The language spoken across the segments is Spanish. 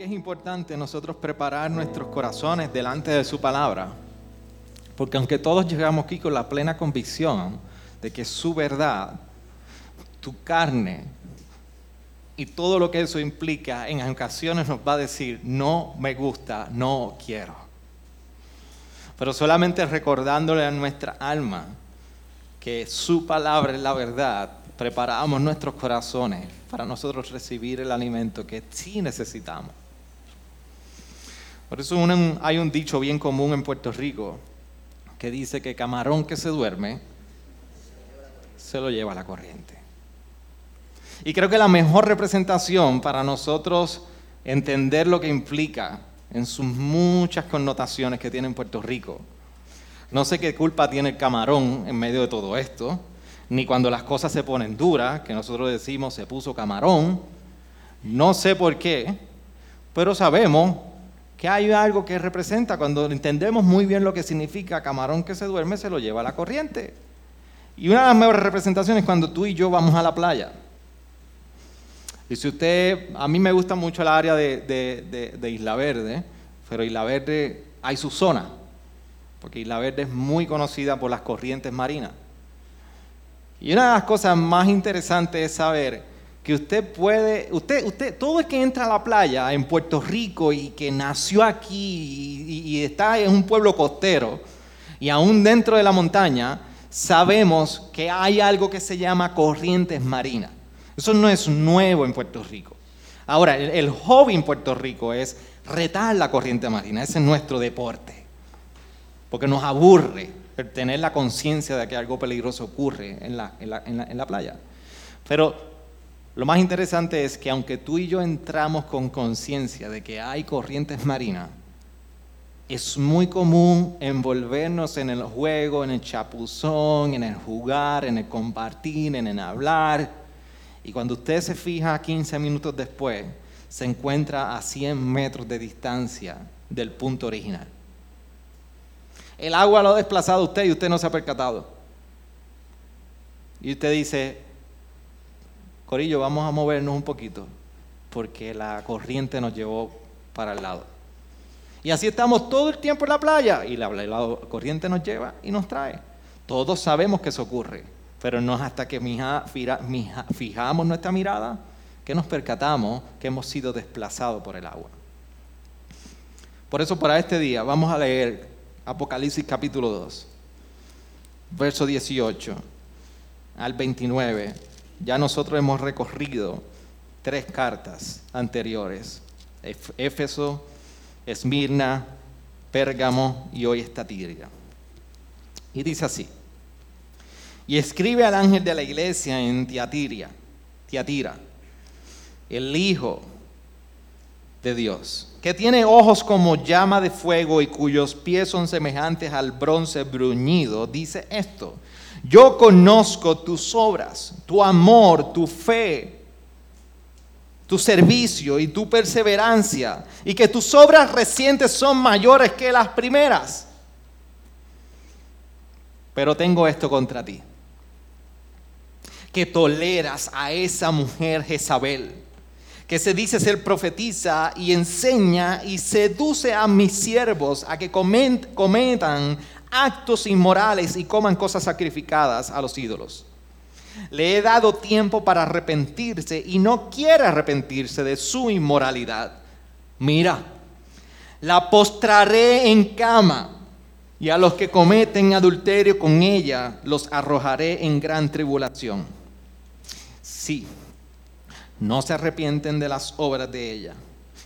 ¿Por qué es importante nosotros preparar nuestros corazones delante de su palabra? Porque aunque todos llegamos aquí con la plena convicción de que su verdad, tu carne y todo lo que eso implica, en ocasiones nos va a decir, no me gusta, no quiero. Pero solamente recordándole a nuestra alma que su palabra es la verdad, preparamos nuestros corazones para nosotros recibir el alimento que sí necesitamos. Por eso hay un dicho bien común en Puerto Rico que dice que camarón que se duerme se lo lleva la corriente. Y creo que la mejor representación para nosotros entender lo que implica en sus muchas connotaciones que tiene en Puerto Rico. No sé qué culpa tiene el camarón en medio de todo esto, ni cuando las cosas se ponen duras, que nosotros decimos se puso camarón. No sé por qué, pero sabemos que hay algo que representa. Cuando entendemos muy bien lo que significa camarón que se duerme, se lo lleva a la corriente. Y una de las mejores representaciones es cuando tú y yo vamos a la playa. Y si usted, a mí me gusta mucho el área de, de Isla Verde, pero Isla Verde hay su zona, porque Isla Verde es muy conocida por las corrientes marinas. Y una de las cosas más interesantes es saber que usted puede, usted, usted, todo el que entra a la playa en Puerto Rico y que nació aquí y, está en un pueblo costero y aún dentro de la montaña, sabemos que hay algo que se llama corrientes marinas. Eso no es nuevo en Puerto Rico. Ahora, el, hobby en Puerto Rico es retar la corriente marina, ese es nuestro deporte, porque nos aburre tener la conciencia de que algo peligroso ocurre en la, en, la, playa. Pero lo más interesante es que aunque tú y yo entramos con conciencia de que hay corrientes marinas, es muy común envolvernos en el juego, en el chapuzón, en el jugar, en el compartir, en el hablar. Y cuando usted se fija 15 minutos después, se encuentra a 100 metros de distancia del punto original. El agua lo ha desplazado usted y usted no se ha percatado. Y usted dice, Corillo, vamos a movernos un poquito, porque la corriente nos llevó para el lado. Y así estamos todo el tiempo en la playa y la, corriente nos lleva y nos trae. Todos sabemos que eso ocurre, pero no es hasta que fijamos nuestra mirada que nos percatamos que hemos sido desplazados por el agua. Por eso para este día vamos a leer Apocalipsis capítulo 2, verso 18 al 29. Ya nosotros hemos recorrido tres cartas anteriores. Éfeso, Esmirna, Pérgamo y hoy está Tiria. Y dice así. Y escribe al ángel de la iglesia en Tiatira, Tiatira, el Hijo de Dios que tiene ojos como llama de fuego y cuyos pies son semejantes al bronce bruñido, dice esto, yo conozco tus obras, tu amor, tu fe, tu servicio y tu perseverancia, y que tus obras recientes son mayores que las primeras. Pero tengo esto contra ti, que toleras a esa mujer Jezabel que se dice ser profetiza y enseña y seduce a mis siervos a que cometan actos inmorales y coman cosas sacrificadas a los ídolos. Le he dado tiempo para arrepentirse y no quiere arrepentirse de su inmoralidad. Mira, la postraré en cama y a los que cometen adulterio con ella los arrojaré en gran tribulación. Sí no se arrepienten de las obras de ella,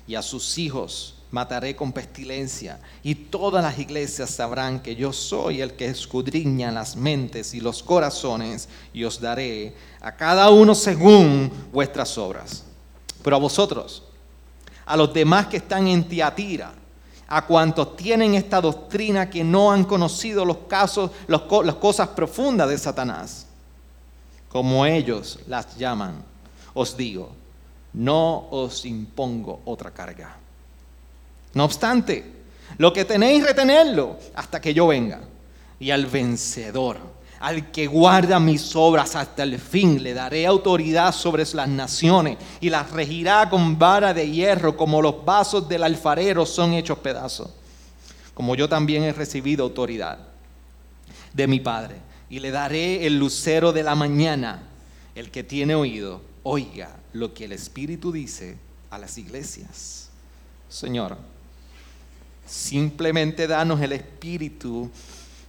y a sus hijos mataré con pestilencia, y todas las iglesias sabrán que yo soy el que escudriña las mentes y los corazones, y os daré a cada uno según vuestras obras. Pero a vosotros, a los demás que están en Tiatira, a cuantos tienen esta doctrina que no han conocido los casos, las cosas profundas de Satanás, como ellos las llaman, os digo, no os impongo otra carga. No obstante, lo que tenéis retenerlo hasta que yo venga. Y al vencedor, al que guarda mis obras hasta el fin, le daré autoridad sobre las naciones y las regirá con vara de hierro, como los vasos del alfarero son hechos pedazos. Como yo también he recibido autoridad de mi Padre. Y le daré el lucero de la mañana. El que tiene oído, oiga lo que el Espíritu dice a las iglesias. Señor, simplemente danos el Espíritu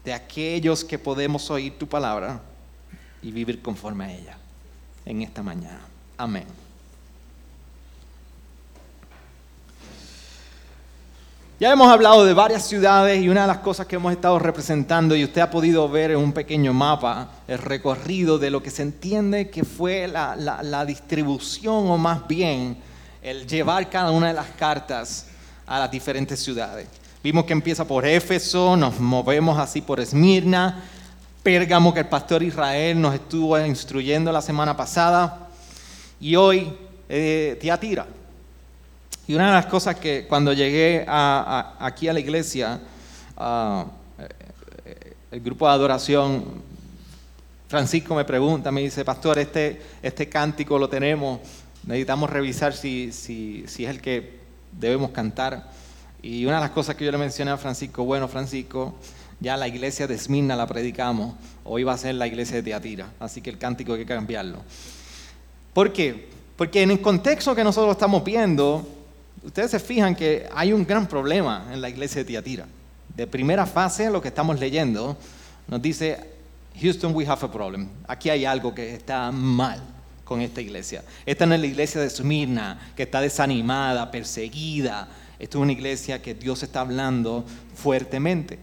de aquellos que podemos oír tu palabra y vivir conforme a ella en esta mañana. Amén. Ya hemos hablado de varias ciudades y una de las cosas que hemos estado representando y usted ha podido ver en un pequeño mapa el recorrido de lo que se entiende que fue la, la distribución o más bien el llevar cada una de las cartas a las diferentes ciudades. Vimos que empieza por Éfeso, nos movemos así por Esmirna, Pérgamo, que el pastor Israel nos estuvo instruyendo la semana pasada, y hoy eh, Tiatira. Y una de las cosas que cuando llegué aquí a la iglesia, eh, el grupo de adoración, Francisco me pregunta, me dice, pastor, este, este cántico lo tenemos, necesitamos revisar si, si, si es el que debemos cantar. Y una de las cosas que yo le mencioné a Francisco, bueno, Francisco, ya la iglesia de Esmirna la predicamos, hoy va a ser la iglesia de Teatira, así que el cántico hay que cambiarlo. ¿Por qué? Porque en el contexto que nosotros estamos viendo, ustedes se fijan que hay un gran problema en la iglesia de Teatira. De primera fase, lo que estamos leyendo, nos dice, Houston, we have a problem. Aquí hay algo que está mal con esta iglesia. Esta no es la iglesia de Esmirna, que está desanimada, perseguida, esto es una iglesia que Dios está hablando fuertemente.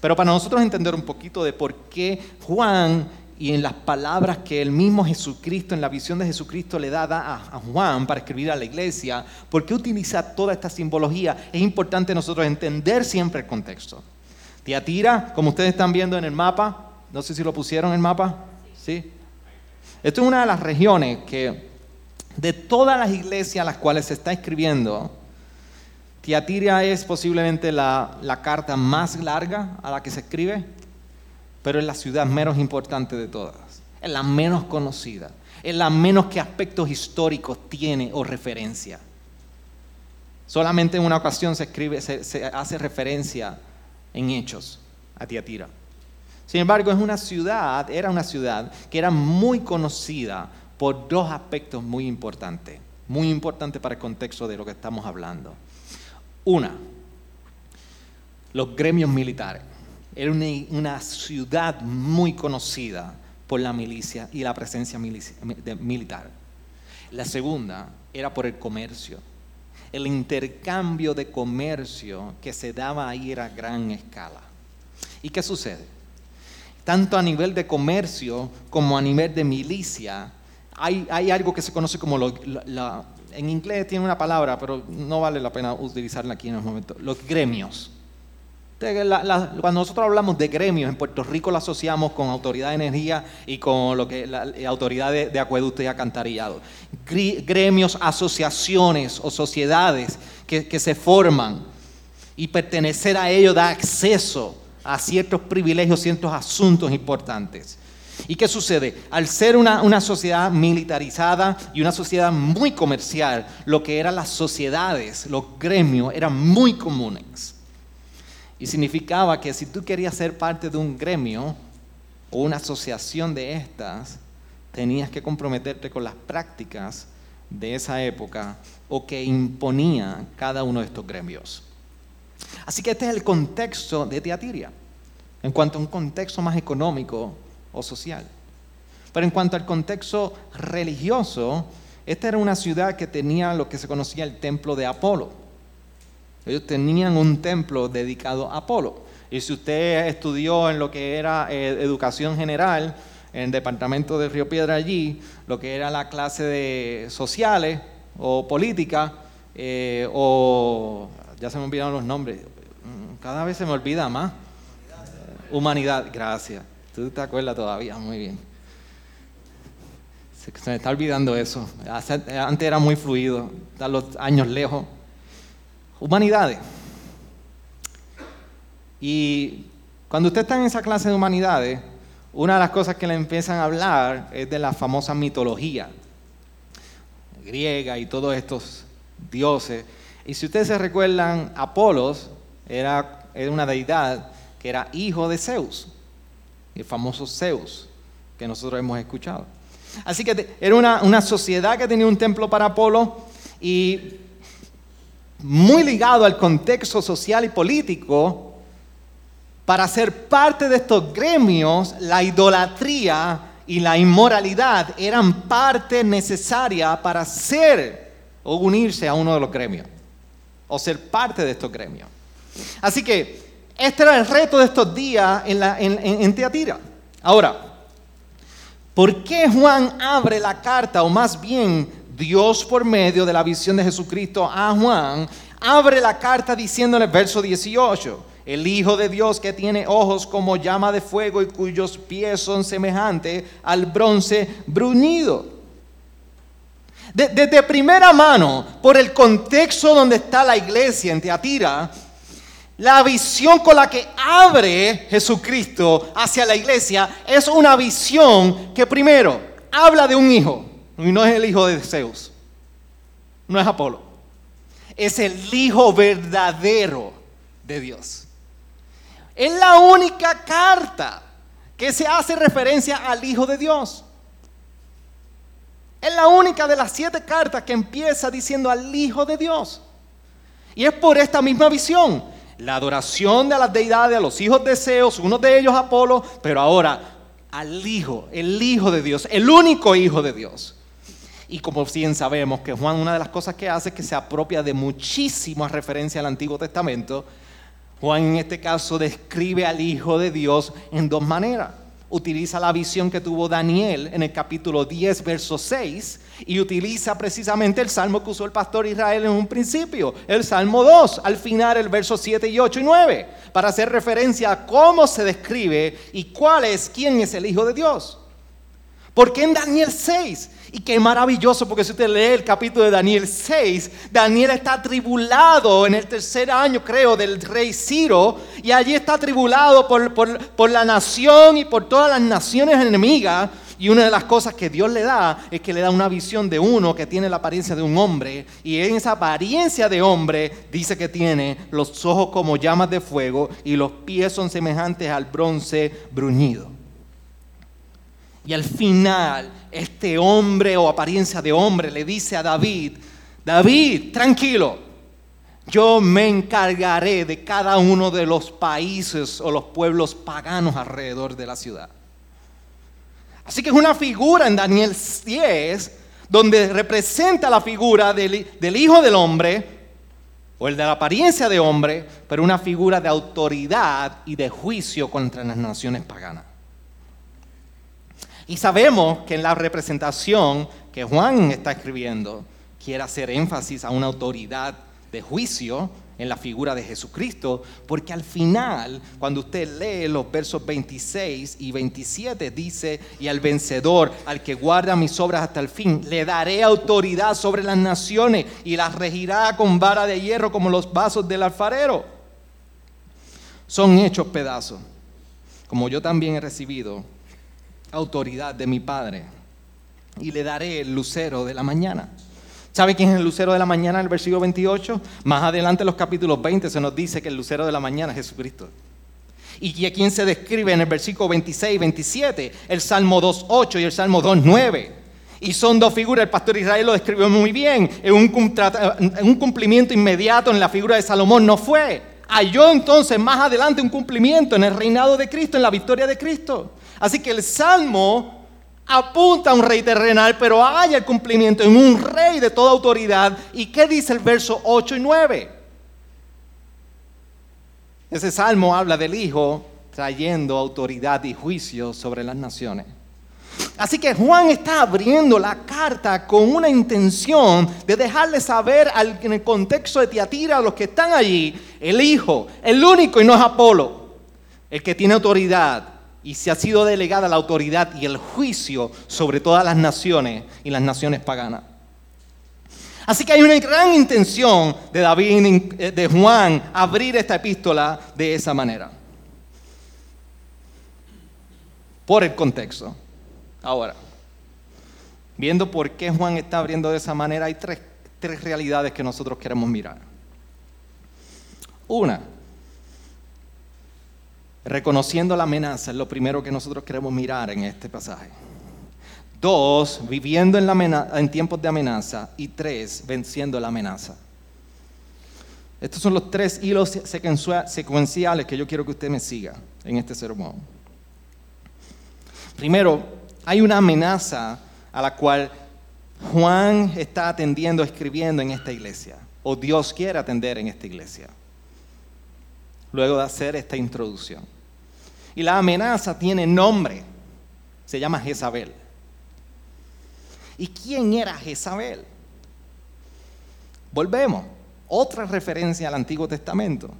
Pero para nosotros entender un poquito de por qué Juan y en las palabras que el mismo Jesucristo, en la visión de Jesucristo le da a, Juan para escribir a la iglesia, por qué utiliza toda esta simbología, es importante nosotros entender siempre el contexto. Tiatira, como ustedes están viendo en el mapa, no sé si lo pusieron en el mapa, ¿sí? Esto es una de las regiones que de todas las iglesias a las cuales se está escribiendo, Tiatira es posiblemente la, carta más larga a la que se escribe, pero es la ciudad menos importante de todas, es la menos conocida, es la menos que aspectos históricos tiene o referencia. Solamente en una ocasión se, escribe, se, hace referencia en hechos a Tiatira. Sin embargo, es una ciudad, era una ciudad que era muy conocida por dos aspectos muy importantes, muy importantes para el contexto de lo que estamos hablando. Una, los gremios militares. Era una, ciudad muy conocida por la milicia y la presencia militar. La segunda era por el comercio. El intercambio de comercio que se daba ahí era a gran escala. ¿Y qué sucede? Tanto a nivel de comercio como a nivel de milicia, hay, algo que se conoce como la, en inglés tiene una palabra, pero no vale la pena utilizarla aquí en el momento. Los gremios. cuando nosotros hablamos de gremios, en Puerto Rico lo asociamos con autoridad de energía y con lo que la, autoridad de, acueducto y acantarillado. Gremios, asociaciones o sociedades que, que se forman y pertenecer a ellos da acceso a ciertos privilegios, ciertos asuntos importantes. ¿Y qué sucede? Al ser una, sociedad militarizada y una sociedad muy comercial, lo que eran las sociedades, los gremios, eran muy comunes. Y significaba que si tú querías ser parte de un gremio o una asociación de estas, tenías que comprometerte con las prácticas de esa época o que imponía cada uno de estos gremios. Así que este es el contexto de Teatiria. En cuanto a un contexto más económico, o social. Pero en cuanto al contexto religioso, esta era una ciudad que tenía lo que se conocía el templo de Apolo. Ellos tenían un templo dedicado a Apolo. Y si usted estudió en lo que era eh, educación general, en el departamento de Río Piedra allí, lo que era la clase de sociales o política, eh, o ya se me olvidaron los nombres, cada vez se me olvida más. Humanidad, gracias. Tú te acuerdas todavía, muy bien. Se, me está olvidando eso. Antes era muy fluido, están los años lejos. Humanidades. Y cuando usted está en esa clase de humanidades, una de las cosas que le empiezan a hablar es de la famosa mitología griega y todos estos dioses. Y si ustedes se recuerdan, Apolos era, era una deidad que era hijo de Zeus, el famoso Zeus que nosotros hemos escuchado. Así que era una, una sociedad que tenía un templo para Apolo y muy ligado al contexto social y político, para ser parte de estos gremios, la idolatría y la inmoralidad eran parte necesaria para ser o unirse a uno de los gremios, o ser parte de estos gremios. Así que este era el reto de estos días en, Teatira. Ahora, ¿por qué Juan abre la carta, o más bien Dios por medio de la visión de Jesucristo a Juan, abre la carta diciendo en el verso 18, el Hijo de Dios que tiene ojos como llama de fuego y cuyos pies son semejantes al bronce bruñido. Desde primera mano, por el contexto donde está la iglesia en Teatira, la visión con la que abre Jesucristo hacia la iglesia es una visión que primero habla de un hijo, y no es el hijo de Zeus, no es Apolo, es el hijo verdadero de Dios. Es la única carta que se hace referencia al Hijo de Dios. Es la única de las siete cartas que empieza diciendo al Hijo de Dios. Y es por esta misma visión. La adoración de las deidades, a los hijos de Zeus, uno de ellos Apolo, pero ahora al Hijo, el Hijo de Dios, el único Hijo de Dios. Y como bien sabemos que Juan una de las cosas que hace es que se apropia de muchísimas referencias al Antiguo Testamento Juan en este caso describe al Hijo de Dios en dos maneras. Utiliza la visión que tuvo Daniel en el capítulo 10, verso 6, y utiliza precisamente el salmo que usó el pastor Israel en un principio, el salmo 2, al final el verso 7 y 8 y 9, para hacer referencia a cómo se describe y cuál es, quién es el Hijo de Dios. Porque en Daniel 6 y qué maravilloso, porque si usted lee el capítulo de Daniel 6, Daniel está atribulado en el tercer año, creo, del rey Ciro, y allí está atribulado por, por la nación y por todas las naciones enemigas. Y una de las cosas que Dios le da es que le da una visión de uno que tiene la apariencia de un hombre. Y en esa apariencia de hombre dice que tiene los ojos como llamas de fuego y los pies son semejantes al bronce bruñido. Y al final, este hombre o apariencia de hombre le dice a David, David, tranquilo, yo me encargaré de cada uno de los países o los pueblos paganos alrededor de la ciudad. Así que es una figura en Daniel 10 donde representa la figura del, del Hijo del Hombre o el de la apariencia de hombre, pero una figura de autoridad y de juicio contra las naciones paganas. Y sabemos que en la representación que Juan está escribiendo, quiere hacer énfasis a una autoridad de juicio en la figura de Jesucristo, porque al final, cuando usted lee los versos 26 y 27, dice, y al vencedor, al que guarda mis obras hasta el fin, le daré autoridad sobre las naciones y las regirá con vara de hierro como los vasos del alfarero. Son hechos pedazos, como yo también he recibido autoridad de mi Padre y le daré el lucero de la mañana. ¿Sabe quién es el lucero de la mañana en el versículo 28? Más adelante en los capítulos 20 se nos dice que el lucero de la mañana es Jesucristo. ¿Y a quién se describe en el versículo 26 y 27? El Salmo 2.8 y el Salmo 2.9. Y son dos figuras, el pastor Israel lo describió muy bien. En un cumplimiento inmediato en la figura de Salomón no fue. Halló entonces más adelante un cumplimiento en el reinado de Cristo, en la victoria de Cristo. Así que el Salmo apunta a un rey terrenal, pero hay el cumplimiento en un rey de toda autoridad. ¿Y qué dice el verso 8 y 9? Ese salmo habla del Hijo trayendo autoridad y juicio sobre las naciones. Así que Juan está abriendo la carta con una intención de dejarle saber en el contexto de Tiatira a los que están allí, el Hijo, el único y no es Apolo, el que tiene autoridad y se ha sido delegada la autoridad y el juicio sobre todas las naciones y las naciones paganas. Así que hay una gran intención de David, de Juan, abrir esta epístola de esa manera. Por el contexto. Ahora, viendo por qué Juan está abriendo de esa manera, hay tres, tres realidades que nosotros queremos mirar. Una, reconociendo la amenaza es lo primero que nosotros queremos mirar en este pasaje. Dos, viviendo en, en tiempos de amenaza. Y tres, venciendo la amenaza. Estos son los tres hilos secuenciales que yo quiero que usted me siga en este sermón. Primero, hay una amenaza a la cual Juan está atendiendo, escribiendo en esta iglesia, o Dios quiere atender en esta iglesia, luego de hacer esta introducción. Y la amenaza tiene nombre, se llama Jezabel. ¿Y quién era Jezabel? Volvemos, otra referencia al Antiguo Testamento.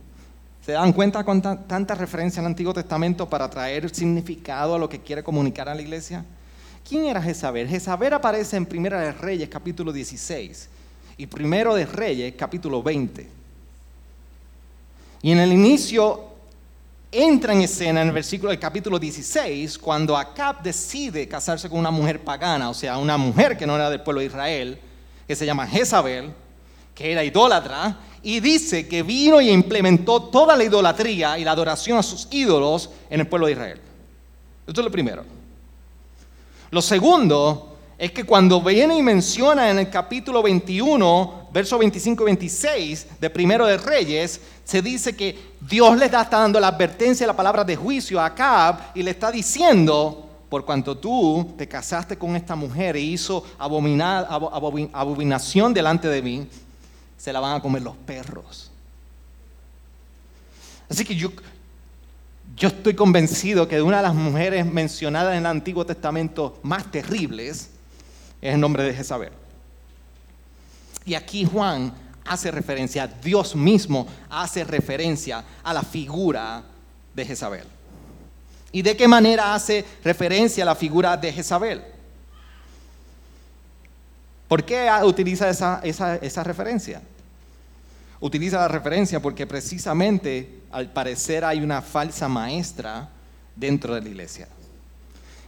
¿Se dan cuenta con tanta referencia al Antiguo Testamento para traer significado a lo que quiere comunicar a la iglesia? ¿Quién era Jezabel? Jezabel aparece en Primera de Reyes capítulo 16 y Primero de Reyes capítulo 20. Y en el inicio entra en escena en el versículo del capítulo 16 cuando Acab decide casarse con una mujer pagana, o sea, una mujer que no era del pueblo de Israel, que se llama Jezabel, que era idólatra, y dice que vino y implementó toda la idolatría y la adoración a sus ídolos en el pueblo de Israel. Esto es lo primero. Lo segundo es que cuando viene y menciona en el capítulo 21, verso 25 y 26 de Primero de Reyes, se dice que Dios le está dando la advertencia, la palabra de juicio a Acab y le está diciendo, por cuanto tú te casaste con esta mujer e hizo abominación delante de mí, se la van a comer los perros. Así que yo, estoy convencido que una de las mujeres mencionadas en el Antiguo Testamento más terribles es el nombre de Jezabel. Y aquí Juan hace referencia, Dios mismo hace referencia a la figura de Jezabel. ¿Y de qué manera hace referencia a la figura de Jezabel? ¿Por qué utiliza esa, esa referencia? Utiliza la referencia porque precisamente al parecer hay una falsa maestra dentro de la iglesia.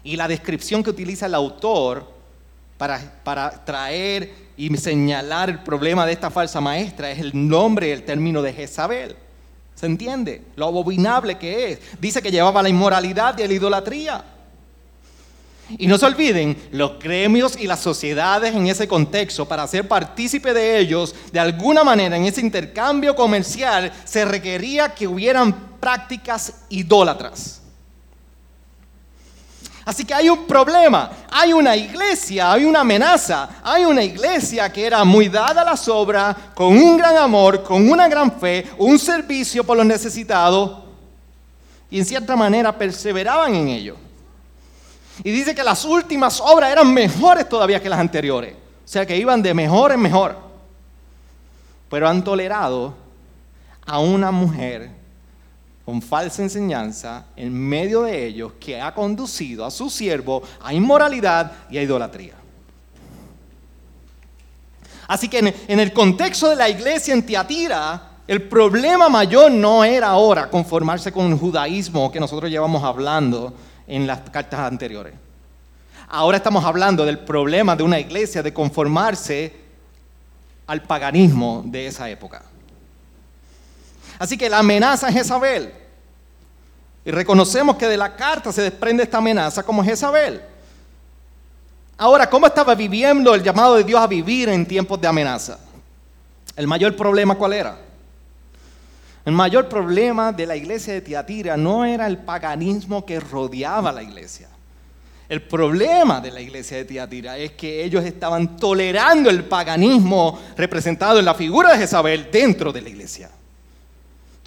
Y la descripción que utiliza el autor para, para traer y señalar el problema de esta falsa maestra es el nombre, el término de Jezabel. ¿Se entiende? Lo abominable que es. Dice que llevaba la inmoralidad y la idolatría. Y no se olviden, los gremios y las sociedades en ese contexto, para ser partícipe de ellos, de alguna manera en ese intercambio comercial, se requería que hubieran prácticas idólatras. Así que hay un problema, hay una iglesia, hay una amenaza, hay una iglesia que era muy dada a la sobra, con un gran amor, con una gran fe, un servicio por los necesitados, y en cierta manera perseveraban en ello. Y dice que las últimas obras eran mejores todavía que las anteriores. O sea que iban de mejor en mejor. Pero han tolerado a una mujer con falsa enseñanza en medio de ellos que ha conducido a su siervo a inmoralidad y a idolatría. Así que en el contexto de la iglesia en Tiatira, el problema mayor no era ahora conformarse con el judaísmo que nosotros llevamos hablando, en las cartas anteriores. Ahora estamos hablando del problema de una iglesia de conformarse al paganismo de esa época. Así que la amenaza es Jezabel. Y reconocemos que de la carta se desprende esta amenaza como Jezabel. Ahora, ¿cómo estaba viviendo el llamado de Dios a vivir en tiempos de amenaza? El mayor problema cuál era? El mayor problema de la iglesia de Tiatira no era el paganismo que rodeaba la iglesia. El problema de la iglesia de Tiatira es que ellos estaban tolerando el paganismo representado en la figura de Jezabel dentro de la iglesia.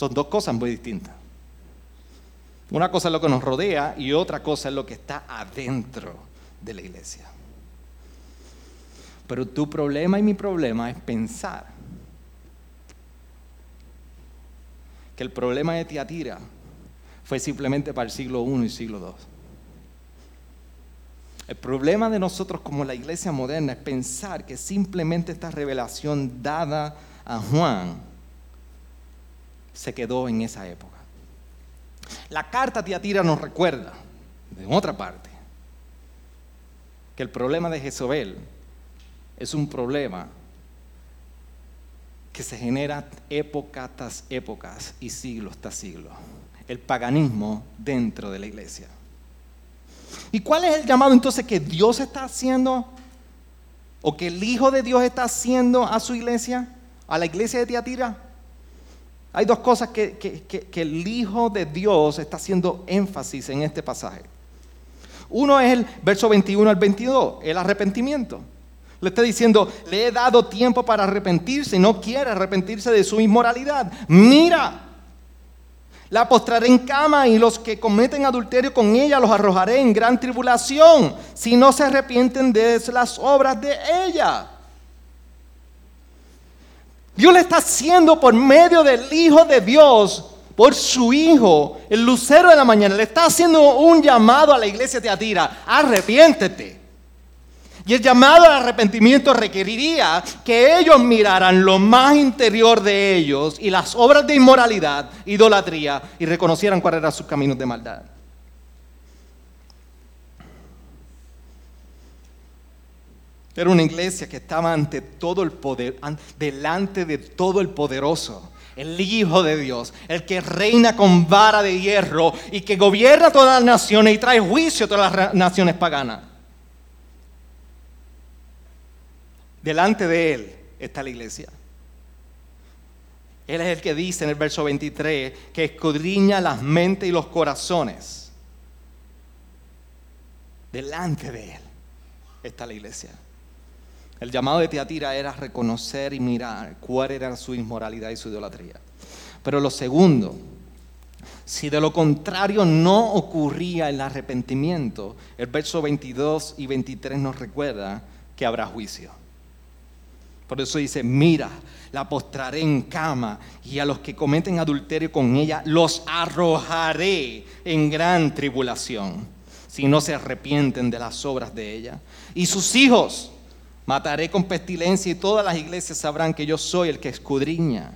Son dos cosas muy distintas. Una cosa es lo que nos rodea y otra cosa es lo que está adentro de la iglesia. Pero tu problema y mi problema es pensar que el problema de Tiatira fue simplemente para el siglo I y siglo II. El problema de nosotros como la iglesia moderna es pensar que simplemente esta revelación dada a Juan se quedó en esa época. La carta Tiatira nos recuerda, de otra parte, que el problema de Jezabel es un problema que se genera época tras épocas y siglos tras siglos. El paganismo dentro de la iglesia. ¿Y cuál es el llamado entonces que Dios está haciendo? ¿O que el Hijo de Dios está haciendo a su iglesia? ¿A la iglesia de Tiatira? Hay dos cosas que, el Hijo de Dios está haciendo énfasis en este pasaje. Uno es el verso 21 al 22, el arrepentimiento. Le está diciendo, le he dado tiempo para arrepentirse, no quiere arrepentirse de su inmoralidad. Mira, la postraré en cama y los que cometen adulterio con ella los arrojaré en gran tribulación si no se arrepienten de las obras de ella. Dios le está haciendo por medio del Hijo de Dios, por su Hijo, el lucero de la mañana, le está haciendo un llamado a la iglesia de Atira, arrepiéntete. Y el llamado al arrepentimiento requeriría que ellos miraran lo más interior de ellos y las obras de inmoralidad, idolatría, y reconocieran cuáles eran sus caminos de maldad. Era una iglesia que estaba ante todo el poder, delante de todo el poderoso, el Hijo de Dios, el que reina con vara de hierro y que gobierna todas las naciones y trae juicio a todas las naciones paganas. Delante de Él está la iglesia. Él es el que dice en el verso 23 que escudriña las mentes y los corazones. Delante de Él está la iglesia. El llamado de Tiatira era reconocer y mirar cuál era su inmoralidad y su idolatría. Pero lo segundo, si de lo contrario no ocurría el arrepentimiento, el verso 22 y 23 nos recuerda que habrá juicio. Por eso dice, mira, la postraré en cama y a los que cometen adulterio con ella los arrojaré en gran tribulación, si no se arrepienten de las obras de ella. Y sus hijos mataré con pestilencia y todas las iglesias sabrán que yo soy el que escudriña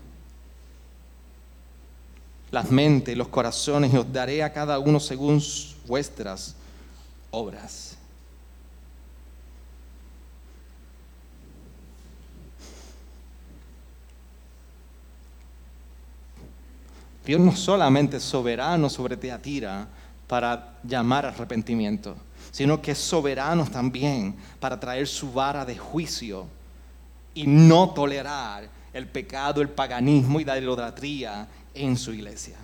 las mentes y los corazones y os daré a cada uno según vuestras obras. Dios no solamente soberano sobre Teatira para llamar arrepentimiento, sino que es soberano también para traer su vara de juicio y no tolerar el pecado, el paganismo y la idolatría en su iglesia.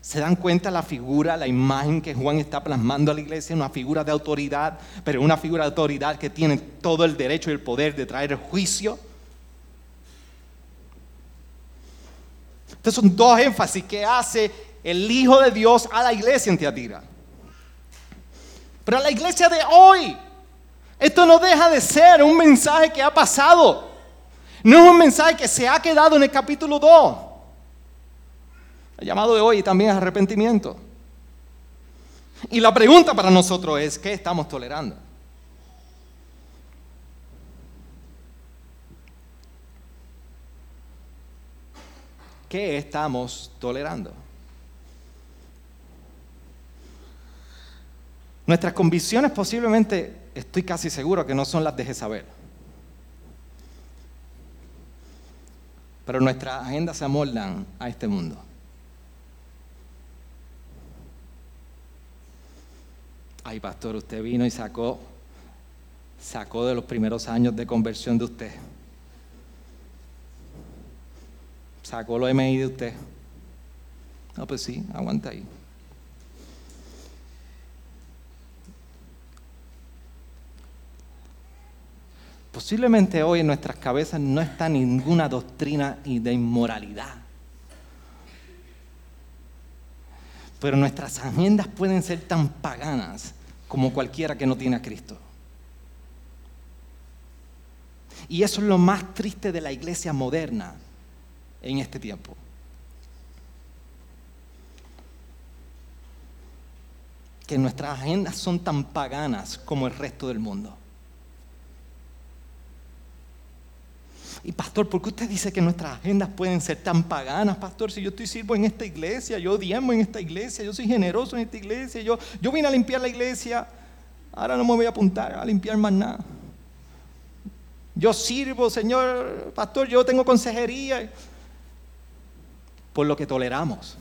¿Se dan cuenta la figura, la imagen que Juan está plasmando a la iglesia? Una figura de autoridad, pero una figura de autoridad que tiene todo el derecho y el poder de traer juicio Estos son dos énfasis que hace el Hijo de Dios a la iglesia en Teatira. Pero a la iglesia de hoy, esto no deja de ser un mensaje que ha pasado. No es un mensaje que se ha quedado en el capítulo 2. El llamado de hoy también es arrepentimiento. Y la pregunta para nosotros es, ¿qué estamos tolerando? ¿Qué estamos tolerando? Nuestras convicciones posiblemente, estoy casi seguro que no son las de Jezabel. Pero nuestras agendas se amoldan a este mundo. Ay, pastor, usted vino y sacó, sacó de los primeros años de conversión de usted sacó lo MI de usted. No, pues sí, aguanta ahí. Posiblemente hoy en nuestras cabezas no está ninguna doctrina de inmoralidad. Pero nuestras agendas pueden ser tan paganas como cualquiera que no tiene a Cristo. Y eso es lo más triste de la iglesia moderna en este tiempo. Que nuestras agendas son tan paganas como el resto del mundo. Y pastor, ¿por qué usted dice que nuestras agendas pueden ser tan paganas, pastor? Si yo estoy sirvo en esta iglesia, yo diezmo en esta iglesia, yo soy generoso en esta iglesia, yo, yo vine a limpiar la iglesia, ahora no me voy a apuntar a limpiar más nada. Yo sirvo, Señor, pastor, yo tengo consejería. Por lo que toleramos.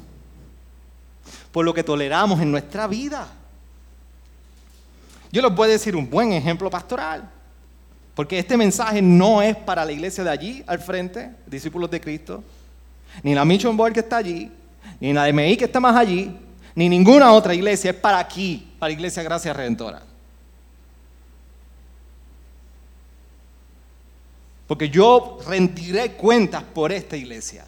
Por lo que toleramos en nuestra vida. Yo les voy a decir un buen ejemplo pastoral. Porque este mensaje no es para la iglesia de allí, al frente, discípulos de Cristo, ni la Mission Board que está allí, ni la MI que está más allí, ni ninguna otra iglesia, es para aquí, para la iglesia Gracia Redentora. Porque yo rendiré cuentas por esta iglesia.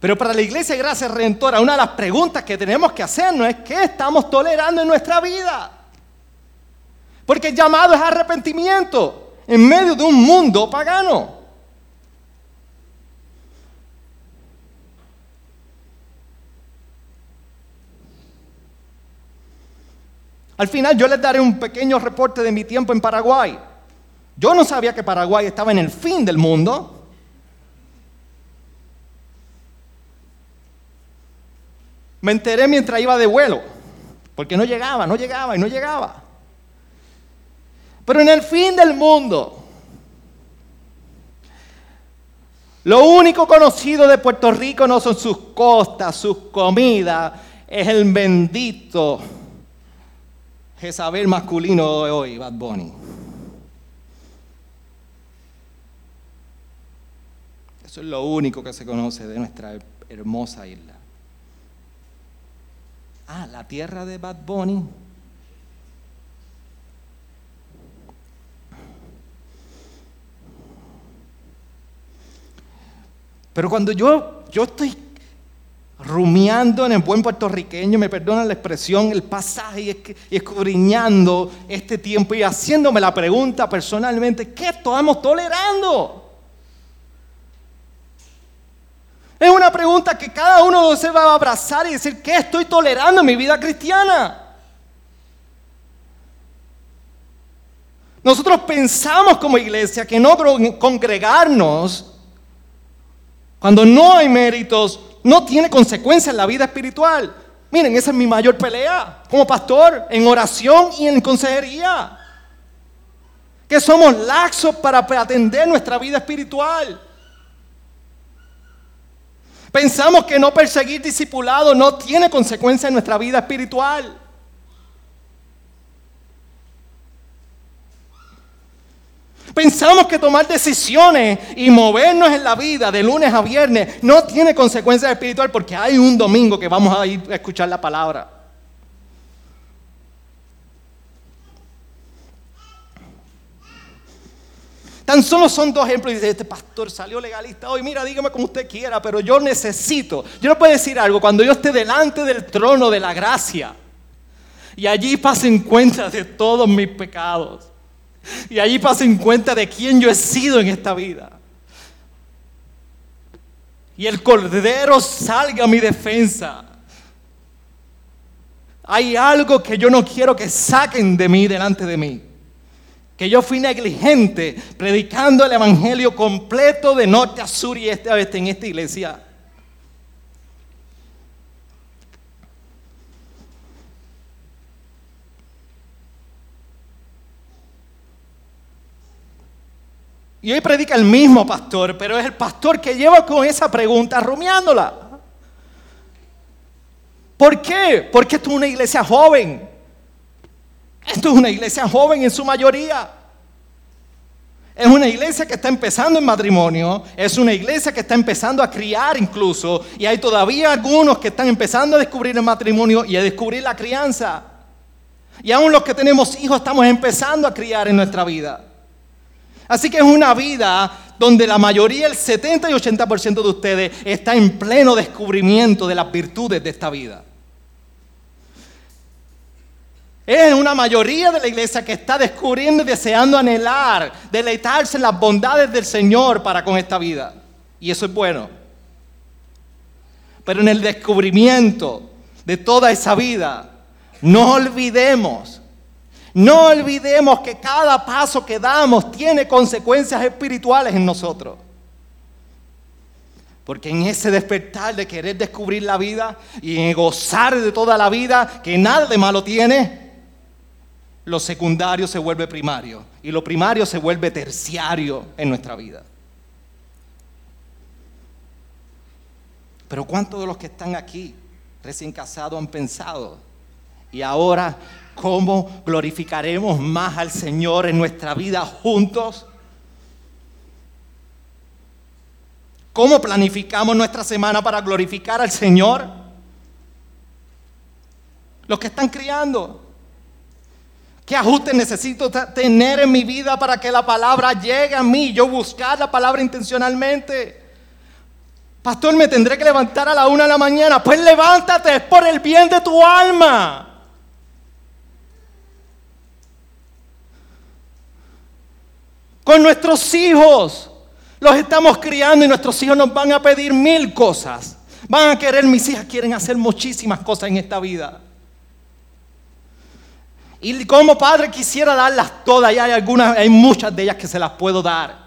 Pero para la iglesia Gracia Redentora, una de las preguntas que tenemos que hacernos es qué estamos tolerando en nuestra vida. Porque el llamado es arrepentimiento en medio de un mundo pagano. Al final yo les daré un pequeño reporte de mi tiempo en Paraguay. Yo no sabía que Paraguay estaba en el fin del mundo. Me enteré mientras iba de vuelo, porque no llegaba, no llegaba y no llegaba. Pero en el fin del mundo, lo único conocido de Puerto Rico no son sus costas, sus comidas, es el bendito Jezabel masculino de hoy, Bad Bunny. Eso es lo único que se conoce de nuestra hermosa isla. Ah, la tierra de Bad Bunny Pero cuando yo, yo estoy rumiando en el buen puertorriqueño, me perdonan la expresión, el pasaje y escudriñando este tiempo y haciéndome la pregunta personalmente, ¿qué estamos tolerando? Es una pregunta que cada uno se va a abrazar y decir, ¿qué estoy tolerando en mi vida cristiana? Nosotros pensamos como iglesia que no congregarnos cuando no hay méritos, no tiene consecuencias en la vida espiritual. Miren, esa es mi mayor pelea como pastor, en oración y en consejería. Que somos laxos para atender nuestra vida espiritual. Pensamos que no perseguir discipulado no tiene consecuencias en nuestra vida espiritual. Pensamos que tomar decisiones y movernos en la vida de lunes a viernes no tiene consecuencias espirituales porque hay un domingo que vamos a ir a escuchar la palabra. Tan solo son dos ejemplos. Y dice, este pastor salió legalista hoy. Mira, dígame como usted quiera, pero yo necesito. Yo no puedo decir algo. Cuando yo esté delante del trono de la gracia y allí pasen cuenta de todos mis pecados y allí pasen cuenta de quién yo he sido en esta vida. Y el cordero salga a mi defensa. Hay algo que yo no quiero que saquen de mí delante de mí. Que yo fui negligente predicando el evangelio completo de norte a sur y este a este en esta iglesia. Y hoy predica el mismo pastor, pero es el pastor que lleva con esa pregunta rumiándola. ¿Por qué? Porque esto es una iglesia joven. Esto es una iglesia joven en su mayoría. Es una iglesia que está empezando en matrimonio, es una iglesia que está empezando a criar incluso, y hay todavía algunos que están empezando a descubrir el matrimonio y a descubrir la crianza. Y aún los que tenemos hijos estamos empezando a criar en nuestra vida. Así que es una vida donde la mayoría, el 70 y 80% de ustedes, está en pleno descubrimiento de las virtudes de esta vida. Es una mayoría de la iglesia que está descubriendo y deseando anhelar, deleitarse en las bondades del Señor para con esta vida. Y eso es bueno. Pero en el descubrimiento de toda esa vida, no olvidemos, no olvidemos que cada paso que damos tiene consecuencias espirituales en nosotros. Porque en ese despertar de querer descubrir la vida y gozar de toda la vida, que nada de malo tiene, lo secundario se vuelve primario y lo primario se vuelve terciario en nuestra vida. Pero ¿cuántos de los que están aquí recién casados han pensado? Y ahora, ¿cómo glorificaremos más al Señor en nuestra vida juntos? ¿Cómo planificamos nuestra semana para glorificar al Señor? Los que están criando, ¿Qué ajustes necesito tener en mi vida para que la palabra llegue a mí? Yo buscar la palabra intencionalmente. Pastor, me tendré que levantar a la una de la mañana. Pues levántate, es por el bien de tu alma. Con nuestros hijos. Los estamos criando y nuestros hijos nos van a pedir mil cosas. Van a querer, mis hijas quieren hacer muchísimas cosas en esta vida. Y como padre quisiera darlas todas, y hay algunas, hay muchas de ellas que se las puedo dar.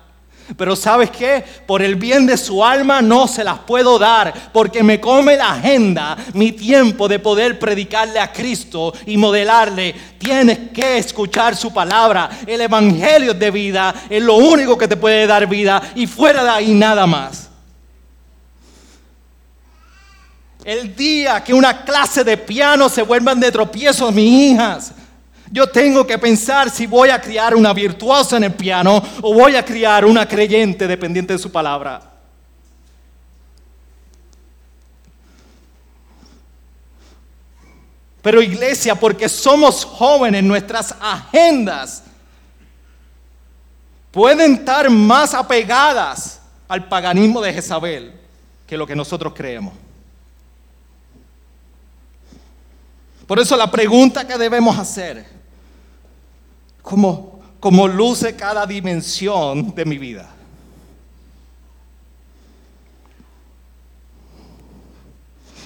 Pero sabes qué? Por el bien de su alma no se las puedo dar, porque me come la agenda, mi tiempo de poder predicarle a Cristo y modelarle. Tienes que escuchar su palabra. El Evangelio de vida es lo único que te puede dar vida y fuera de ahí nada más. El día que una clase de piano se vuelvan de tropiezos mis hijas, yo tengo que pensar si voy a criar una virtuosa en el piano o voy a criar una creyente dependiente de su palabra. Pero iglesia, porque somos jóvenes, nuestras agendas pueden estar más apegadas al paganismo de Jezabel que lo que nosotros creemos. Por eso la pregunta que debemos hacer como, luce cada dimensión de mi vida.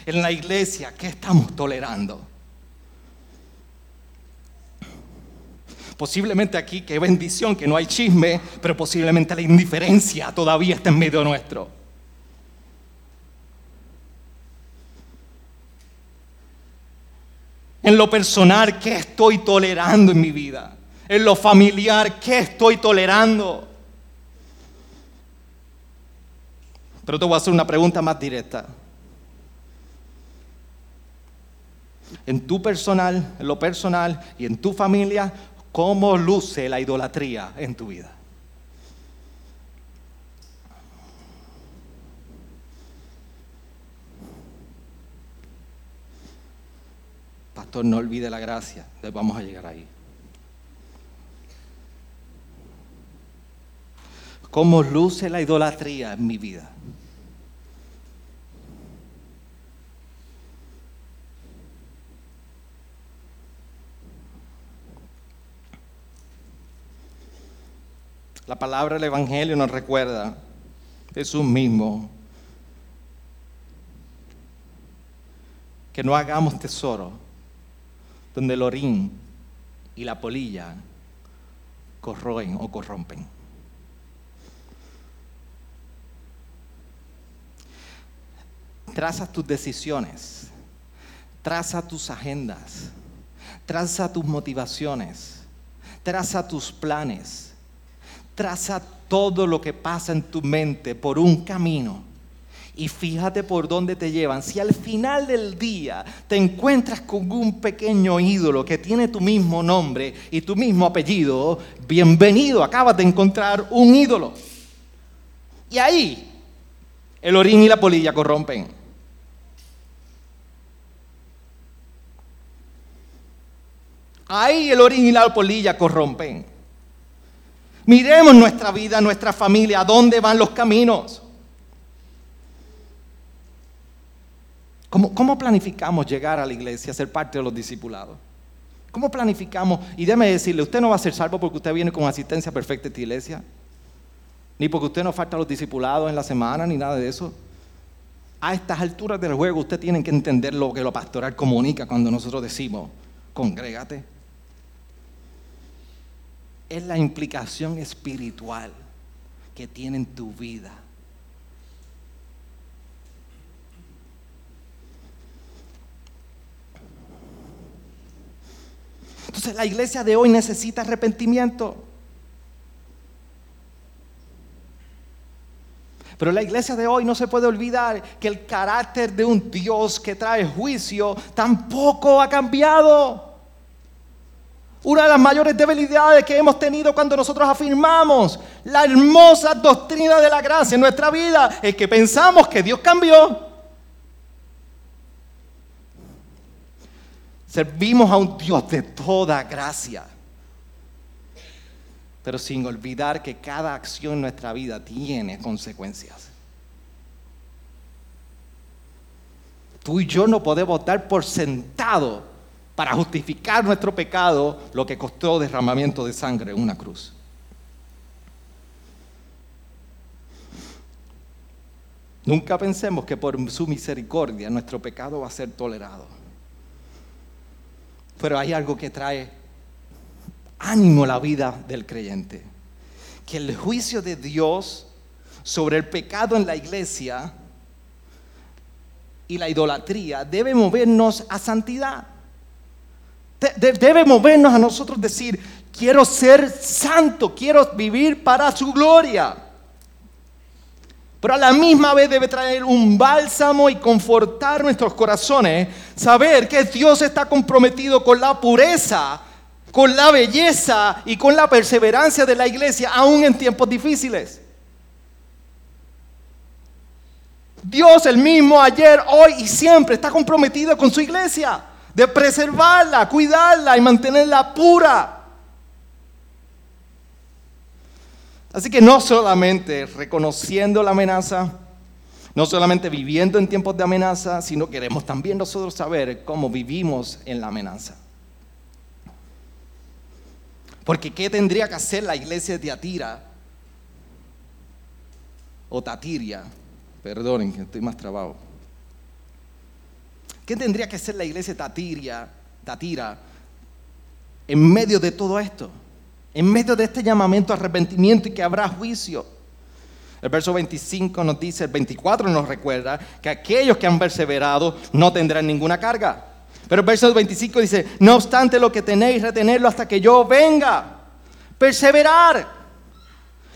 En la iglesia, ¿qué estamos tolerando? Posiblemente aquí, qué bendición, que no hay chisme, pero posiblemente la indiferencia todavía está en medio nuestro. En lo personal, ¿qué estoy tolerando en mi vida? En lo familiar, ¿qué estoy tolerando? Pero te voy a hacer una pregunta más directa. En tu personal, en lo personal y en tu familia, ¿cómo luce la idolatría en tu vida? Pastor, no olvide la gracia. Vamos a llegar ahí. Cómo luce la idolatría en mi vida. La palabra del Evangelio nos recuerda, Jesús mismo, que no hagamos tesoro donde el orín y la polilla corroen o corrompen. Traza tus decisiones, traza tus agendas, traza tus motivaciones, traza tus planes, traza todo lo que pasa en tu mente por un camino y fíjate por dónde te llevan. Si al final del día te encuentras con un pequeño ídolo que tiene tu mismo nombre y tu mismo apellido, bienvenido, acabas de encontrar un ídolo. Y ahí el orín y la polilla corrompen. Ahí el la polilla corrompen. Miremos nuestra vida, nuestra familia, a dónde van los caminos. ¿Cómo, ¿Cómo, planificamos llegar a la iglesia, ser parte de los discipulados? ¿Cómo planificamos? Y déjeme decirle, usted no va a ser salvo porque usted viene con asistencia perfecta a esta iglesia, ni porque usted no falta a los discipulados en la semana, ni nada de eso. A estas alturas del juego usted tiene que entender lo que lo pastoral comunica cuando nosotros decimos, congrégate. Es la implicación espiritual que tiene en tu vida. Entonces la iglesia de hoy necesita arrepentimiento. Pero la iglesia de hoy no se puede olvidar que el carácter de un Dios que trae juicio tampoco ha cambiado. Una de las mayores debilidades que hemos tenido cuando nosotros afirmamos la hermosa doctrina de la gracia en nuestra vida es que pensamos que Dios cambió. Servimos a un Dios de toda gracia, pero sin olvidar que cada acción en nuestra vida tiene consecuencias. Tú y yo no podemos dar por sentado para justificar nuestro pecado lo que costó derramamiento de sangre en una cruz. Nunca pensemos que por su misericordia nuestro pecado va a ser tolerado. Pero hay algo que trae ánimo a la vida del creyente. Que el juicio de Dios sobre el pecado en la iglesia y la idolatría debe movernos a santidad. Debe movernos a nosotros decir, quiero ser santo, quiero vivir para su gloria. Pero a la misma vez debe traer un bálsamo y confortar nuestros corazones. Saber que Dios está comprometido con la pureza, con la belleza y con la perseverancia de la iglesia, aún en tiempos difíciles. Dios el mismo ayer, hoy y siempre está comprometido con su iglesia, de preservarla, cuidarla y mantenerla pura. Así que no solamente reconociendo la amenaza, no solamente viviendo en tiempos de amenaza, sino queremos también nosotros saber cómo vivimos en la amenaza. Porque ¿qué tendría que hacer la iglesia de Tiatira o Tatiria? Perdonen que estoy más trabado. ¿Qué tendría que hacer la iglesia Tatiria, Tatira en medio de todo esto? En medio de este llamamiento a arrepentimiento y que habrá juicio. El verso 25 nos dice, el 24 nos recuerda que aquellos que han perseverado no tendrán ninguna carga. Pero el verso 25 dice, no obstante lo que tenéis, retenerlo hasta que yo venga. Perseverar.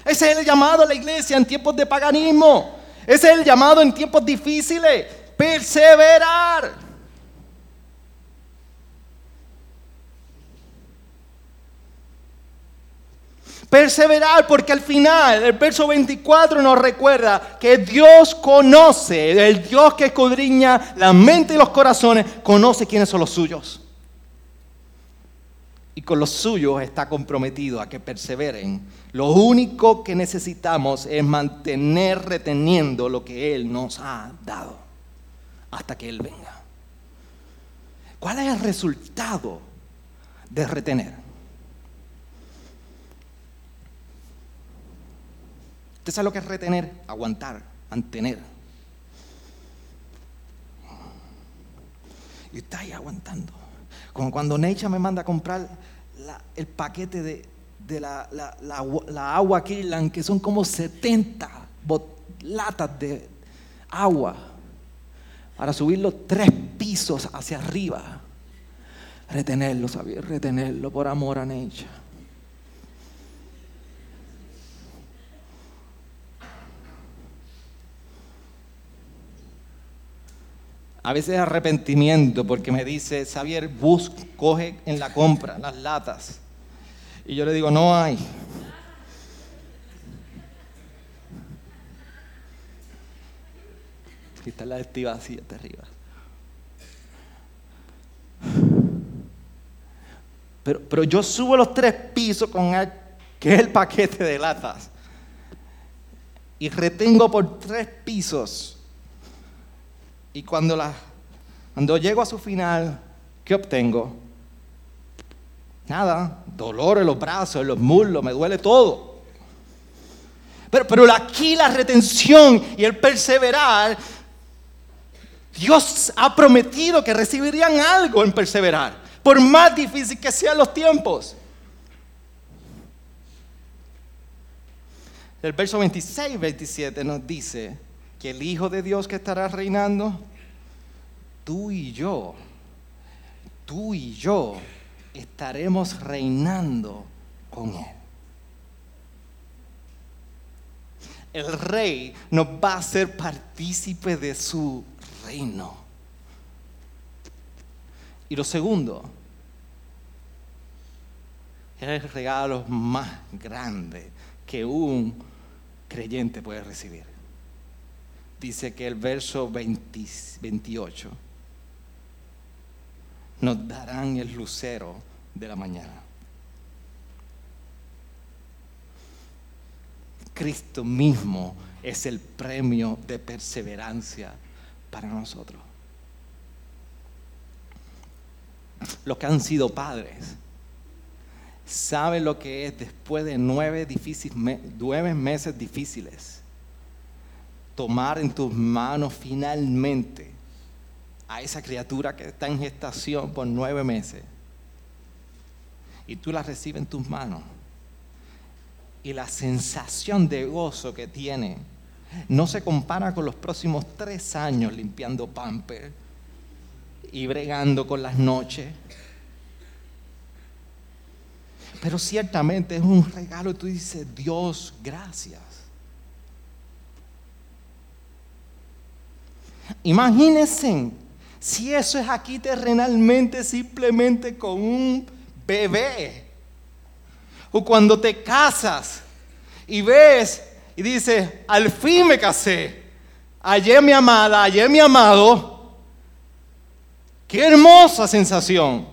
Ese es el llamado a la iglesia en tiempos de paganismo. Ese es el llamado en tiempos difíciles. Perseverar. Perseverar porque al final el verso 24 nos recuerda que Dios conoce, el Dios que escudriña la mente y los corazones, conoce quiénes son los suyos. Y con los suyos está comprometido a que perseveren. Lo único que necesitamos es mantener reteniendo lo que Él nos ha dado hasta que Él venga. ¿Cuál es el resultado de retener? ¿Usted sabe lo que es retener? Aguantar, mantener. Y está ahí aguantando. Como cuando Necha me manda a comprar el paquete de, la, agua Kirlan, que son como 70 latas de agua, para subir los tres pisos hacia arriba. Retenerlo, sabía, retenerlo por amor a Necha. A veces arrepentimiento porque me dice, Xavier, bus, coge en la compra las latas. Y yo le digo, no hay. Aquí está la estiva así hasta arriba. Pero, pero yo subo los tres pisos con el, que es el paquete de latas. Y retengo por tres pisos y cuando, la, cuando llego a su final, ¿qué obtengo? Nada, dolor en los brazos, en los muslos, me duele todo. Pero, pero aquí la retención y el perseverar, Dios ha prometido que recibirían algo en perseverar, por más difícil que sean los tiempos. El verso 26 27 nos dice que el Hijo de Dios que estará reinando, tú y yo, tú y yo estaremos reinando con Él. El rey nos va a hacer partícipe de su reino. Y lo segundo, es el regalo más grande que un creyente puede recibir. Dice que el verso 28 nos darán el lucero de la mañana. Cristo mismo es el premio de perseverancia para nosotros. Los que han sido padres saben lo que es después de nueve, nueve meses difíciles tomar en tus manos finalmente a esa criatura que está en gestación por nueve meses y tú la recibes en tus manos y la sensación de gozo que tiene no se compara con los próximos tres años limpiando pamper y bregando con las noches. Pero ciertamente es un regalo y tú dices, Dios, gracias. Imagínense si eso es aquí terrenalmente simplemente con un bebé. O cuando te casas y ves y dices, al fin me casé. Ayer mi amada, ayer mi amado. Qué hermosa sensación.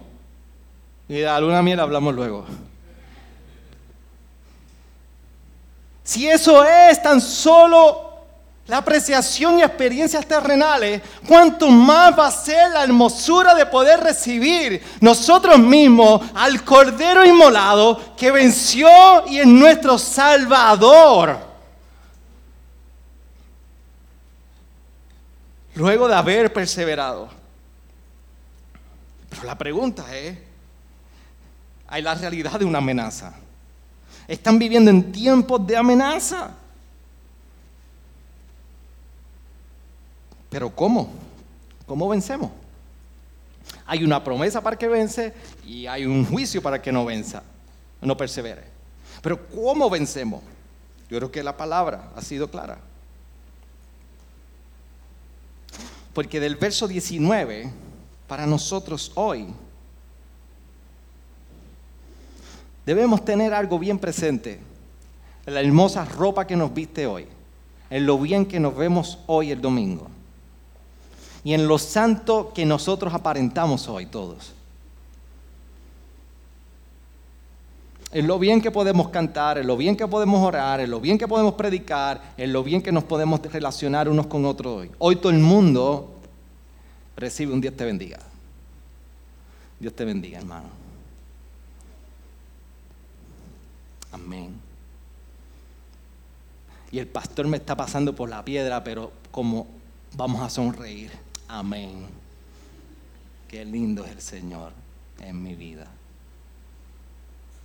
Y de alguna miel hablamos luego. Si eso es tan solo la apreciación y experiencias terrenales, cuanto más va a ser la hermosura de poder recibir nosotros mismos al Cordero Inmolado que venció y es nuestro Salvador. Luego de haber perseverado. Pero la pregunta es, hay la realidad de una amenaza. Están viviendo en tiempos de amenaza. Pero ¿cómo? ¿Cómo vencemos? Hay una promesa para que vence y hay un juicio para que no venza, no persevere. Pero ¿cómo vencemos? Yo creo que la palabra ha sido clara. Porque del verso 19, para nosotros hoy, debemos tener algo bien presente. La hermosa ropa que nos viste hoy, en lo bien que nos vemos hoy el domingo y en lo santo que nosotros aparentamos hoy todos. En lo bien que podemos cantar, en lo bien que podemos orar, en lo bien que podemos predicar, en lo bien que nos podemos relacionar unos con otros hoy. Hoy todo el mundo recibe un Dios te bendiga. Dios te bendiga, hermano. Amén. Y el pastor me está pasando por la piedra, pero como vamos a sonreír. Amén. Qué lindo es el Señor en mi vida.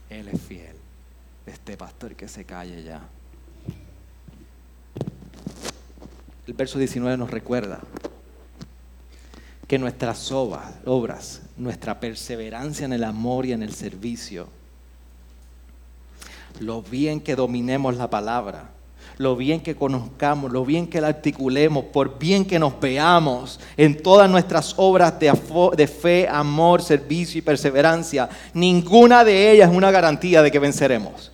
Él es fiel. Este pastor que se calle ya. El verso 19 nos recuerda que nuestras obras, nuestra perseverancia en el amor y en el servicio, lo bien que dominemos la palabra, lo bien que conozcamos, lo bien que la articulemos, por bien que nos veamos en todas nuestras obras de, fe, amor, servicio y perseverancia, ninguna de ellas es una garantía de que venceremos.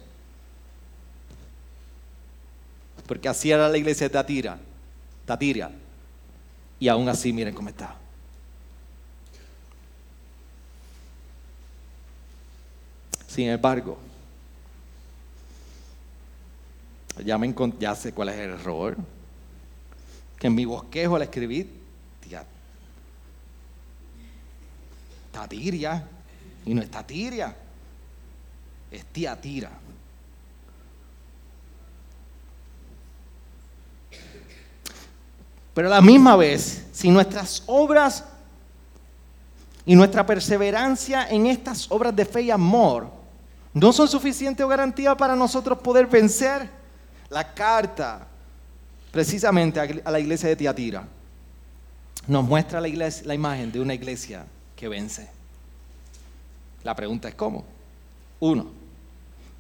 Porque así era la iglesia de Tatira, Tatira. Y aún así, miren cómo está. Sin embargo, ya, me ya sé cuál es el error. Que en mi bosquejo al escribir, tía, Tatiria, y no es Tatiria. es Tiatira. Pero a la misma vez, si nuestras obras y nuestra perseverancia en estas obras de fe y amor no son suficientes o garantía para nosotros poder vencer, la carta precisamente a la iglesia de Tiatira nos muestra la, iglesia, la imagen de una iglesia que vence. La pregunta es cómo. Uno,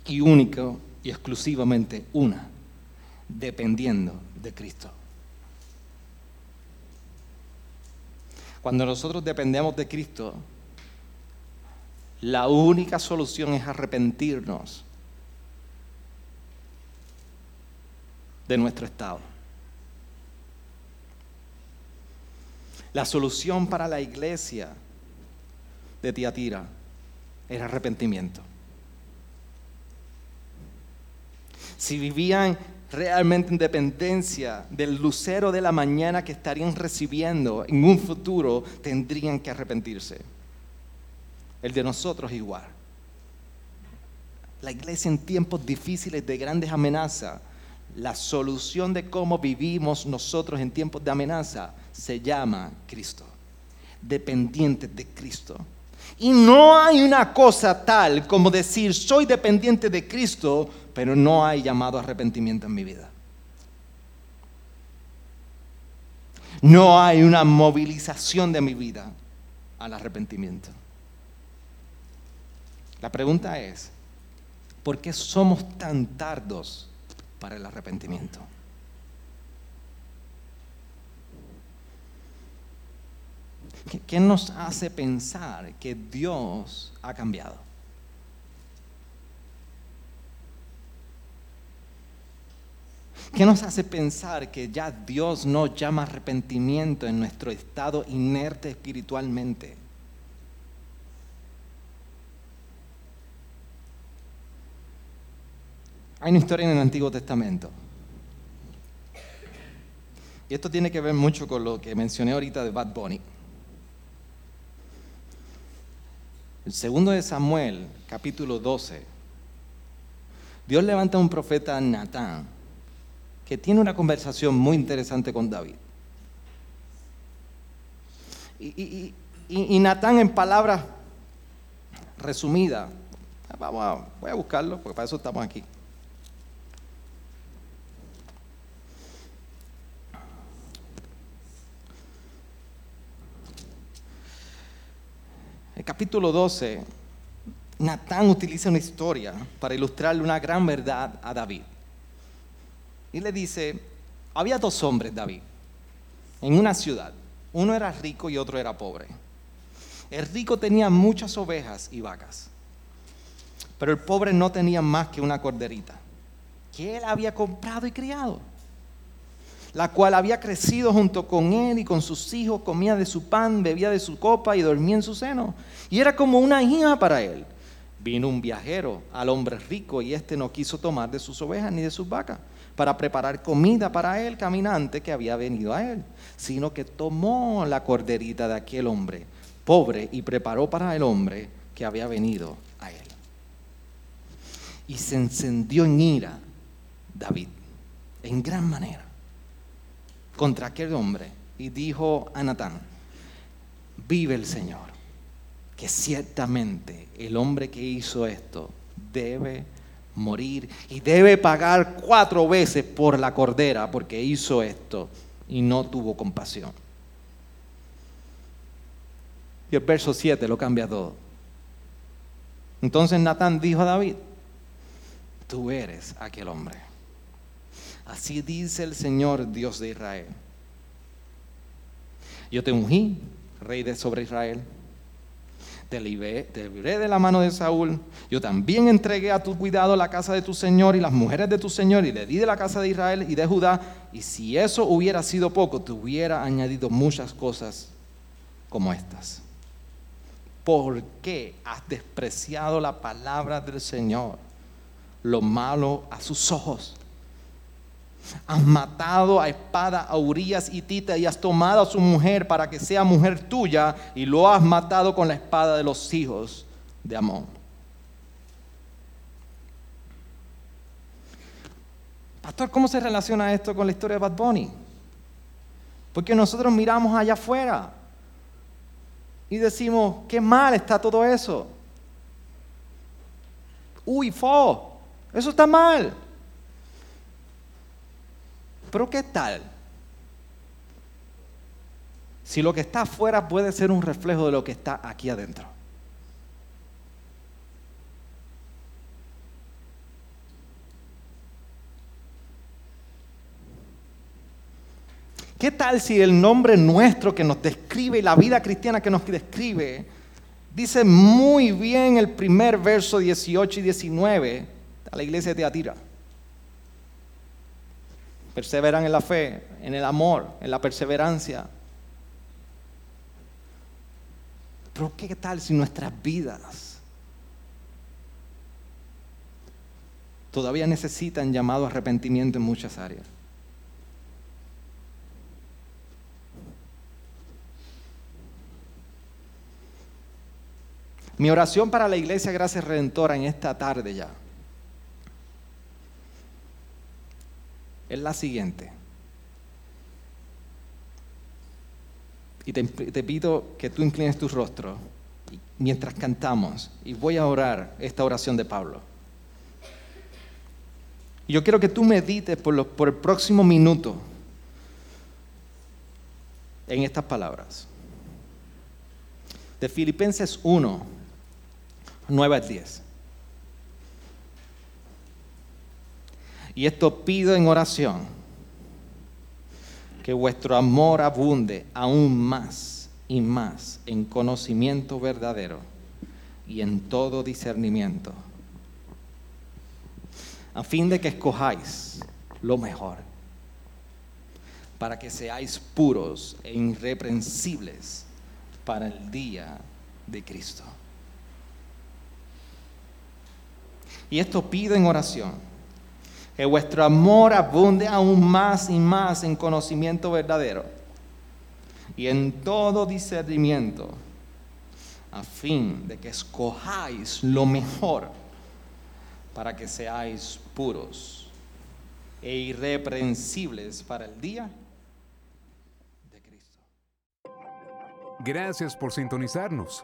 y único y exclusivamente una, dependiendo de Cristo. Cuando nosotros dependemos de Cristo, la única solución es arrepentirnos de nuestro estado. La solución para la iglesia de Tiatira era arrepentimiento. Si vivían realmente en dependencia del lucero de la mañana que estarían recibiendo en un futuro, tendrían que arrepentirse. El de nosotros igual. La iglesia en tiempos difíciles de grandes amenazas, la solución de cómo vivimos nosotros en tiempos de amenaza se llama Cristo. Dependientes de Cristo. Y no hay una cosa tal como decir, soy dependiente de Cristo, pero no hay llamado arrepentimiento en mi vida. No hay una movilización de mi vida al arrepentimiento. La pregunta es, ¿por qué somos tan tardos para el arrepentimiento? ¿Qué, nos hace pensar que Dios ha cambiado? ¿Qué nos hace pensar que ya Dios no llama arrepentimiento en nuestro estado inerte espiritualmente? Hay una historia en el Antiguo Testamento. Y esto tiene que ver mucho con lo que mencioné ahorita de Bad Bunny. El segundo de Samuel, capítulo 12, Dios levanta a un profeta Natán que tiene una conversación muy interesante con David. Y, Natán en palabras resumidas, vamos a, voy a buscarlo porque para eso estamos aquí. El capítulo 12, Natán utiliza una historia para ilustrarle una gran verdad a David. Y le dice, había dos hombres, David, en una ciudad. Uno era rico y otro era pobre. El rico tenía muchas ovejas y vacas, pero el pobre no tenía más que una corderita, que él había comprado y criado la cual había crecido junto con él y con sus hijos, comía de su pan, bebía de su copa y dormía en su seno. Y era como una hija para él. Vino un viajero al hombre rico y éste no quiso tomar de sus ovejas ni de sus vacas para preparar comida para el caminante que había venido a él, sino que tomó la corderita de aquel hombre pobre y preparó para el hombre que había venido a él. Y se encendió en ira David, en gran manera contra aquel hombre y dijo a Natán, vive el Señor, que ciertamente el hombre que hizo esto debe morir y debe pagar cuatro veces por la cordera porque hizo esto y no tuvo compasión. Y el verso 7 lo cambia todo. Entonces Natán dijo a David, tú eres aquel hombre. Así dice el Señor Dios de Israel. Yo te ungí, rey de sobre Israel. Te libré, te libré de la mano de Saúl. Yo también entregué a tu cuidado la casa de tu Señor y las mujeres de tu Señor y le di de la casa de Israel y de Judá. Y si eso hubiera sido poco, te hubiera añadido muchas cosas como estas. ¿Por qué has despreciado la palabra del Señor? Lo malo a sus ojos Has matado a espada a Urias y Tita y has tomado a su mujer para que sea mujer tuya y lo has matado con la espada de los hijos de Amón. Pastor, ¿cómo se relaciona esto con la historia de Bad Bunny? Porque nosotros miramos allá afuera y decimos, qué mal está todo eso. Uy, fo, eso está mal. Pero ¿qué tal? Si lo que está afuera puede ser un reflejo de lo que está aquí adentro. ¿Qué tal si el nombre nuestro que nos describe y la vida cristiana que nos describe dice muy bien el primer verso 18 y 19 a la iglesia de Teatira? Perseveran en la fe, en el amor, en la perseverancia. Pero ¿qué tal si nuestras vidas todavía necesitan llamado arrepentimiento en muchas áreas? Mi oración para la iglesia Gracia Redentora en esta tarde ya es la siguiente. Y te, pido que tú inclines tu rostro mientras cantamos y voy a orar esta oración de Pablo. Yo quiero que tú medites por, por el próximo minuto en estas palabras. De Filipenses 1, 9 a 10. Y esto pido en oración, que vuestro amor abunde aún más y más en conocimiento verdadero y en todo discernimiento, a fin de que escojáis lo mejor, para que seáis puros e irreprensibles para el día de Cristo. Y esto pido en oración que vuestro amor abunde aún más y más en conocimiento verdadero y en todo discernimiento, a fin de que escojáis lo mejor para que seáis puros e irreprensibles para el día de Cristo. Gracias por sintonizarnos.